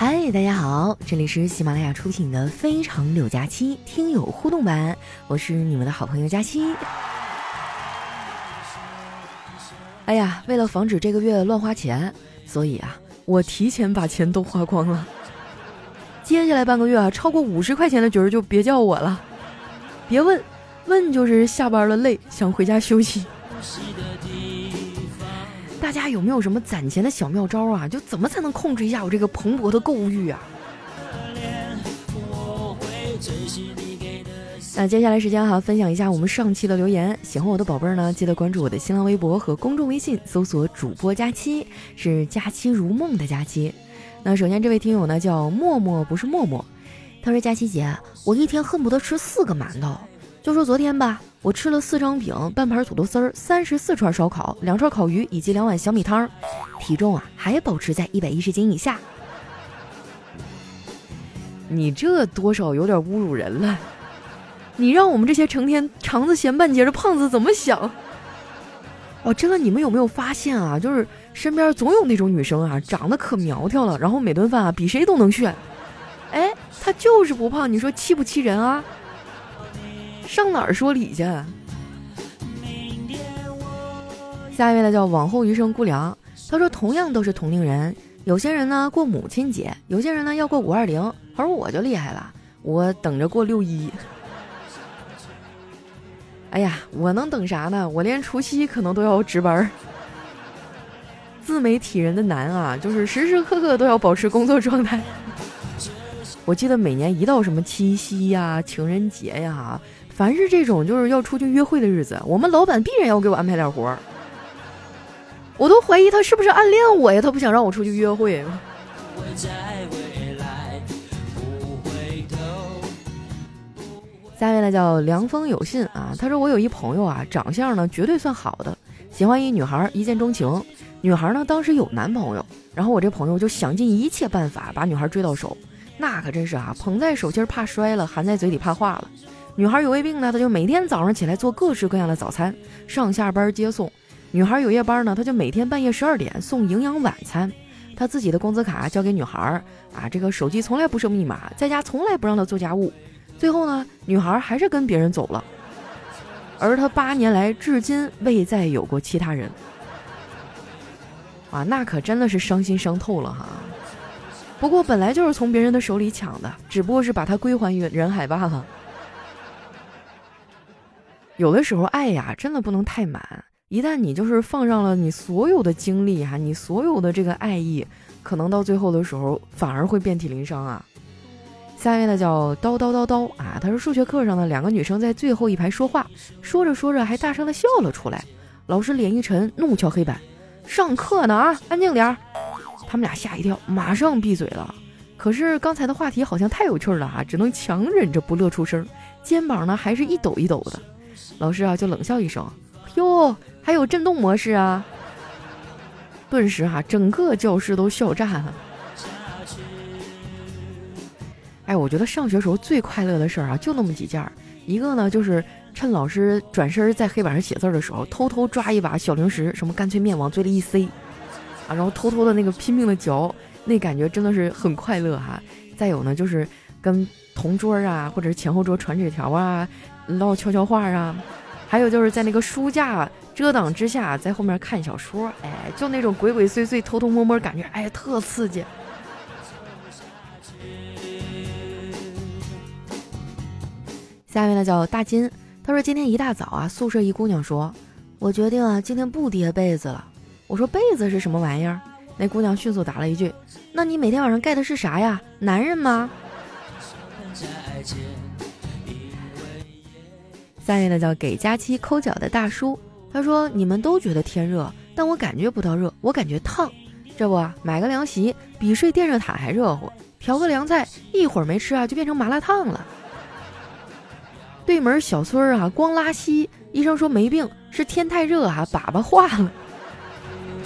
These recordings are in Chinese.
嗨，大家好，这里是喜马拉雅出品的《非常六加七》听友互动版，我是你们的好朋友佳期。哎呀，为了防止这个月乱花钱，所以啊，我提前把钱都花光了。接下来半个月啊，超过五十块钱的局儿就别叫我了，别问，问就是下班了累，想回家休息。大家有没有什么攒钱的小妙招啊？就怎么才能控制一下我这个蓬勃的购物欲啊？那接下来时间哈，分享一下我们上期的留言。喜欢我的宝贝儿呢，记得关注我的新浪微博和公众微信，搜索主播佳期，是佳期如梦的佳期。那首先这位听友呢叫默默，不是默默，他说佳期姐，我一天恨不得吃四个馒头。就说昨天吧。我吃了四张饼，半盘土豆丝儿，三十四串烧烤，两串烤鱼以及两碗小米汤，体重啊还保持在一百一十斤以下。你这多少有点侮辱人了！你让我们这些成天肠子闲半截的胖子怎么想？哦，真的，你们有没有发现啊？就是身边总有那种女生啊，长得可苗条了，然后每顿饭啊比谁都能炫。哎，她就是不胖，你说气不气人啊？上哪儿说理去？下一位呢叫往后余生姑娘，他说同样都是同龄人，有些人呢过母亲节，有些人呢要过五二零，而我就厉害了，我等着过六一。哎呀，我能等啥呢？我连除夕可能都要值班。自媒体人的难啊，就是时时刻刻都要保持工作状态。我记得每年一到什么七夕呀、情人节呀。凡是这种就是要出去约会的日子，我们老板必然要给我安排点活儿。我都怀疑他是不是暗恋我呀？他不想让我出去约会。下面呢叫凉风有信啊，他说我有一朋友啊，长相呢绝对算好的，喜欢一女孩，一见钟情。女孩呢当时有男朋友，然后我这朋友就想尽一切办法把女孩追到手，那可真是啊，捧在手心怕摔了，含在嘴里怕化了。女孩有胃病呢，她就每天早上起来做各式各样的早餐，上下班接送。女孩有夜班呢，她就每天半夜十二点送营养晚餐。她自己的工资卡交给女孩，啊，这个手机从来不设密码，在家从来不让她做家务。最后呢，女孩还是跟别人走了。而他八年来至今未再有过其他人。啊，那可真的是伤心伤透了哈。不过本来就是从别人的手里抢的，只不过是把它归还于人海罢了。有的时候爱呀，真的不能太满。一旦你就是放上了你所有的精力哈，你所有的这个爱意，可能到最后的时候反而会遍体鳞伤啊。下一位呢叫叨叨叨叨啊，他说数学课上呢，两个女生在最后一排说话，说着说着还大声的笑了出来。老师脸一沉，怒敲黑板：“上课呢啊，安静点儿！”他们俩吓一跳，马上闭嘴了。可是刚才的话题好像太有趣了哈，只能强忍着不乐出声，肩膀呢还是一抖一抖的。老师啊，就冷笑一声：“哟，还有震动模式啊！”顿时哈，整个教室都笑炸了。哎，我觉得上学时候最快乐的事儿啊，就那么几件儿。一个呢，就是趁老师转身在黑板上写字的时候，偷偷抓一把小零食，什么干脆面往嘴里一塞，啊，然后偷偷的那个拼命的嚼，那感觉真的是很快乐哈。再有呢，就是跟同桌啊，或者是前后桌传纸条啊。唠悄悄话啊，还有就是在那个书架遮挡之下，在后面看小说，哎，就那种鬼鬼祟祟、偷偷摸摸，感觉哎，特刺激。下面呢叫大金，他说今天一大早啊，宿舍一姑娘说：“我决定啊，今天不叠被子了。”我说：“被子是什么玩意儿？”那姑娘迅速答了一句：“那你每天晚上盖的是啥呀？男人吗？”下面呢叫给佳期抠脚的大叔，他说：“你们都觉得天热，但我感觉不到热，我感觉烫。这不买个凉席，比睡电热毯还热乎；调个凉菜，一会儿没吃啊，就变成麻辣烫了。”对门小孙儿啊，光拉稀，医生说没病，是天太热啊，粑粑化了。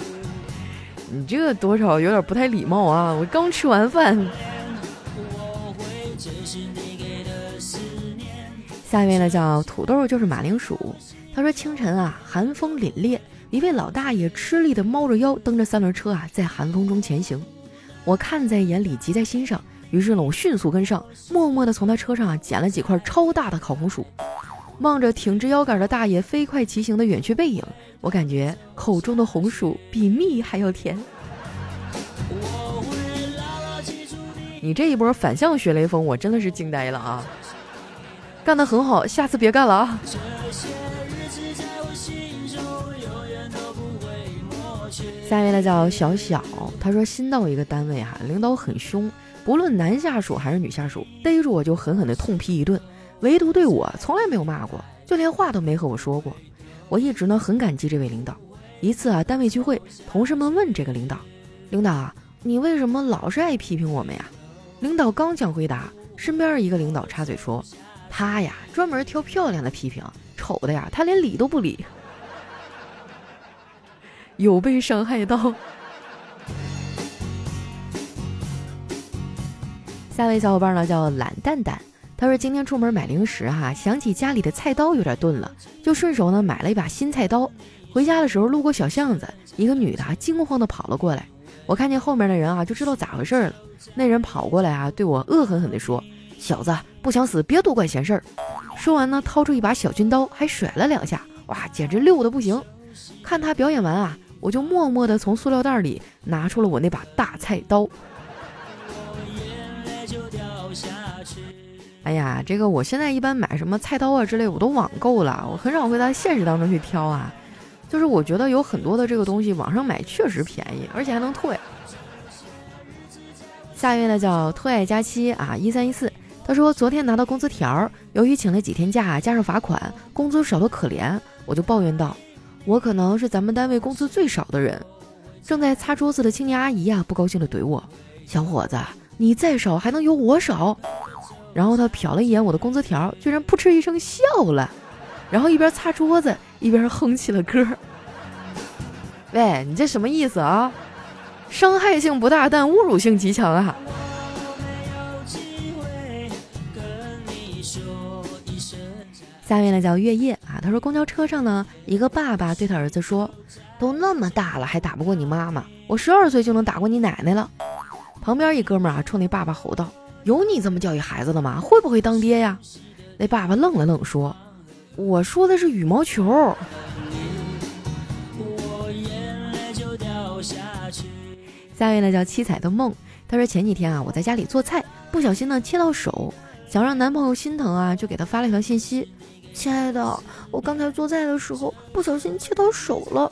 你这多少有点不太礼貌啊！我刚吃完饭。下一位呢叫土豆，就是马铃薯。他说清晨啊，寒风凛冽，一位老大爷吃力的猫着腰，蹬着三轮车啊，在寒风中前行。我看在眼里，急在心上。于是呢，我迅速跟上，默默地从他车上啊捡了几块超大的烤红薯。望着挺直腰杆的大爷飞快骑行的远去背影，我感觉口中的红薯比蜜还要甜。你这一波反向学雷锋，我真的是惊呆了啊！干得很好，下次别干了啊！下面呢叫小小，他说新到一个单位哈，领导很凶，不论男下属还是女下属，逮住我就狠狠的痛批一顿，唯独对我从来没有骂过，就连话都没和我说过。我一直呢很感激这位领导。一次啊，单位聚会，同事们问这个领导：“领导啊，你为什么老是爱批评我们呀？”领导刚想回答，身边一个领导插嘴说：“他呀，专门挑漂亮的批评，丑的呀，他连理都不理。”有被伤害到。下位小伙伴呢叫懒蛋蛋，他说今天出门买零食哈，想起家里的菜刀有点钝了，就顺手呢买了一把新菜刀。回家的时候路过小巷子，一个女的啊惊慌的跑了过来，我看见后面的人啊就知道咋回事了。那人跑过来啊对我恶狠狠地说：“小子不想死别多管闲事儿。”说完呢掏出一把小军刀还甩了两下，哇简直溜的不行。看他表演完啊。我就默默地从塑料袋里拿出了我那把大菜刀。哎呀，这个我现在一般买什么菜刀啊之类，我都网购了，我很少会在现实当中去挑啊。就是我觉得有很多的这个东西网上买确实便宜，而且还能退。下一位呢叫特爱佳期啊，一三一四，他说昨天拿到工资条，由于请了几天假，加上罚款，工资少得可怜，我就抱怨道。我可能是咱们单位工资最少的人，正在擦桌子的青年阿姨呀，不高兴地怼我：“小伙子，你再少还能有我少？”然后他瞟了一眼我的工资条，居然噗嗤一声笑了，然后一边擦桌子一边哼起了歌。喂，你这什么意思啊？伤害性不大，但侮辱性极强啊！下面呢叫月夜啊，他说公交车上呢，一个爸爸对他儿子说：“都那么大了还打不过你妈妈，我十二岁就能打过你奶奶了。”旁边一哥们儿啊冲那爸爸吼道：“有你这么教育孩子的吗？会不会当爹呀？”那爸爸愣了愣说：“我说的是羽毛球。”下面呢叫七彩的梦，他说前几天啊我在家里做菜，不小心呢切到手，想让男朋友心疼啊，就给他发了一条信息。亲爱的，我刚才做菜的时候不小心切到手了，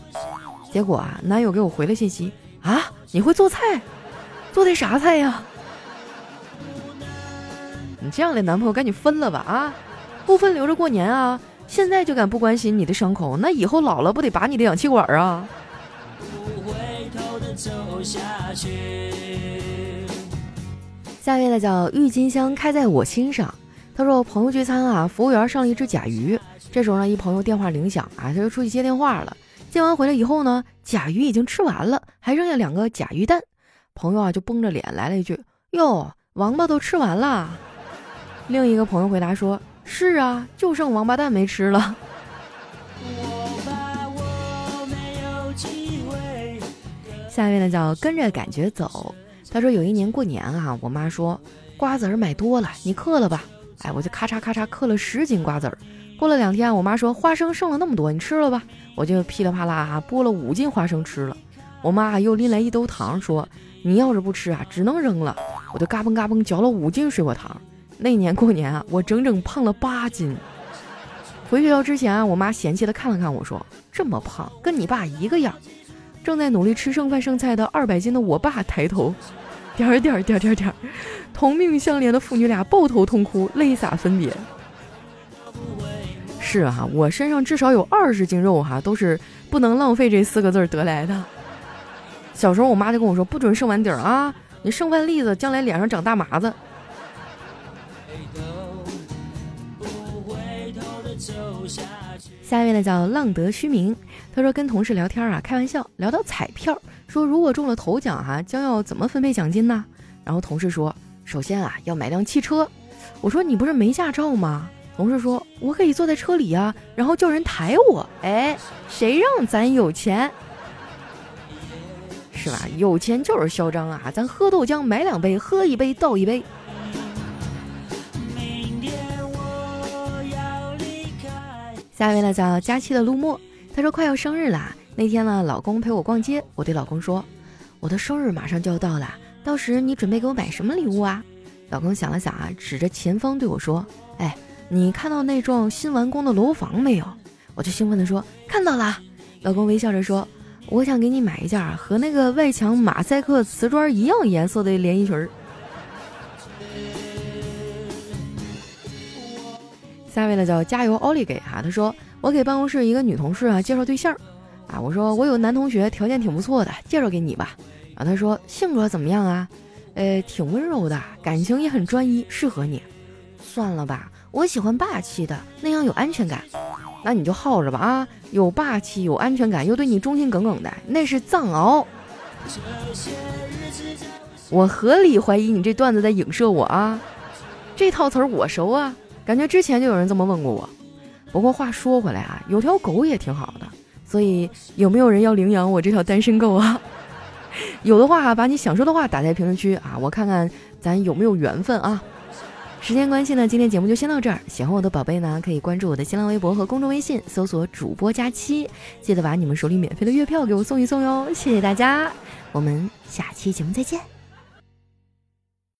结果啊，男友给我回了信息啊，你会做菜？做的啥菜呀？你这样的男朋友赶紧分了吧啊！不分留着过年啊！现在就敢不关心你的伤口，那以后老了不得拔你的氧气管啊？下面的叫郁金香开在我心上。他说：“朋友聚餐啊，服务员上了一只甲鱼。这时候呢，一朋友电话铃响啊，他就出去接电话了。接完回来以后呢，甲鱼已经吃完了，还剩下两个甲鱼蛋。朋友啊就绷着脸来了一句：‘哟，王八都吃完了。’另一个朋友回答说：‘是啊，就剩王八蛋没吃了。’下面呢叫跟着感觉走。他说有一年过年啊，我妈说瓜子儿买多了，你嗑了吧。”哎，我就咔嚓咔嚓嗑了十斤瓜子儿。过了两天，我妈说花生剩了那么多，你吃了吧。我就噼里啪啦剥了五斤花生吃了。我妈又拎来一兜糖，说你要是不吃啊，只能扔了。我就嘎嘣嘎嘣嚼了五斤水果糖。那年过年啊，我整整胖了八斤。回学校之前啊，我妈嫌弃的看了看我说：“这么胖，跟你爸一个样。”正在努力吃剩饭剩菜的二百斤的我爸抬头。点儿点儿点点点，同命相连的父女俩抱头痛哭，泪洒分别。是啊，我身上至少有二十斤肉哈，都是不能浪费这四个字得来的。小时候我妈就跟我说，不准剩碗底儿啊，你剩饭粒子将来脸上长大麻子。下一位呢叫浪得虚名，他说跟同事聊天啊，开玩笑聊到彩票。说如果中了头奖哈，将要怎么分配奖金呢？然后同事说，首先啊要买辆汽车。我说你不是没驾照吗？同事说，我可以坐在车里呀，然后叫人抬我。哎，谁让咱有钱？是吧？有钱就是嚣张啊！咱喝豆浆买两杯，喝一杯倒一杯。下一位呢叫佳期的陆墨，他说快要生日啦。那天呢，老公陪我逛街，我对老公说：“我的生日马上就要到了，到时你准备给我买什么礼物啊？”老公想了想啊，指着前方对我说：“哎，你看到那幢新完工的楼房没有？”我就兴奋地说：“看到了。”老公微笑着说：“我想给你买一件和那个外墙马赛克瓷砖一样颜色的连衣裙儿。”下位呢叫加油奥利给哈，他说我给办公室一个女同事啊介绍对象，啊我说我有男同学条件挺不错的，介绍给你吧。他说性格怎么样啊？呃挺温柔的，感情也很专一，适合你。算了吧，我喜欢霸气的，那样有安全感。那你就耗着吧啊，有霸气有安全感又对你忠心耿耿的，那是藏獒。我合理怀疑你这段子在影射我啊，这套词儿我熟啊。感觉之前就有人这么问过我，不过话说回来啊，有条狗也挺好的，所以有没有人要领养我这条单身狗啊？有的话，把你想说的话打在评论区啊，我看看咱有没有缘分啊。时间关系呢，今天节目就先到这儿。喜欢我的宝贝呢，可以关注我的新浪微博和公众微信，搜索主播佳期，记得把你们手里免费的月票给我送一送哟，谢谢大家，我们下期节目再见。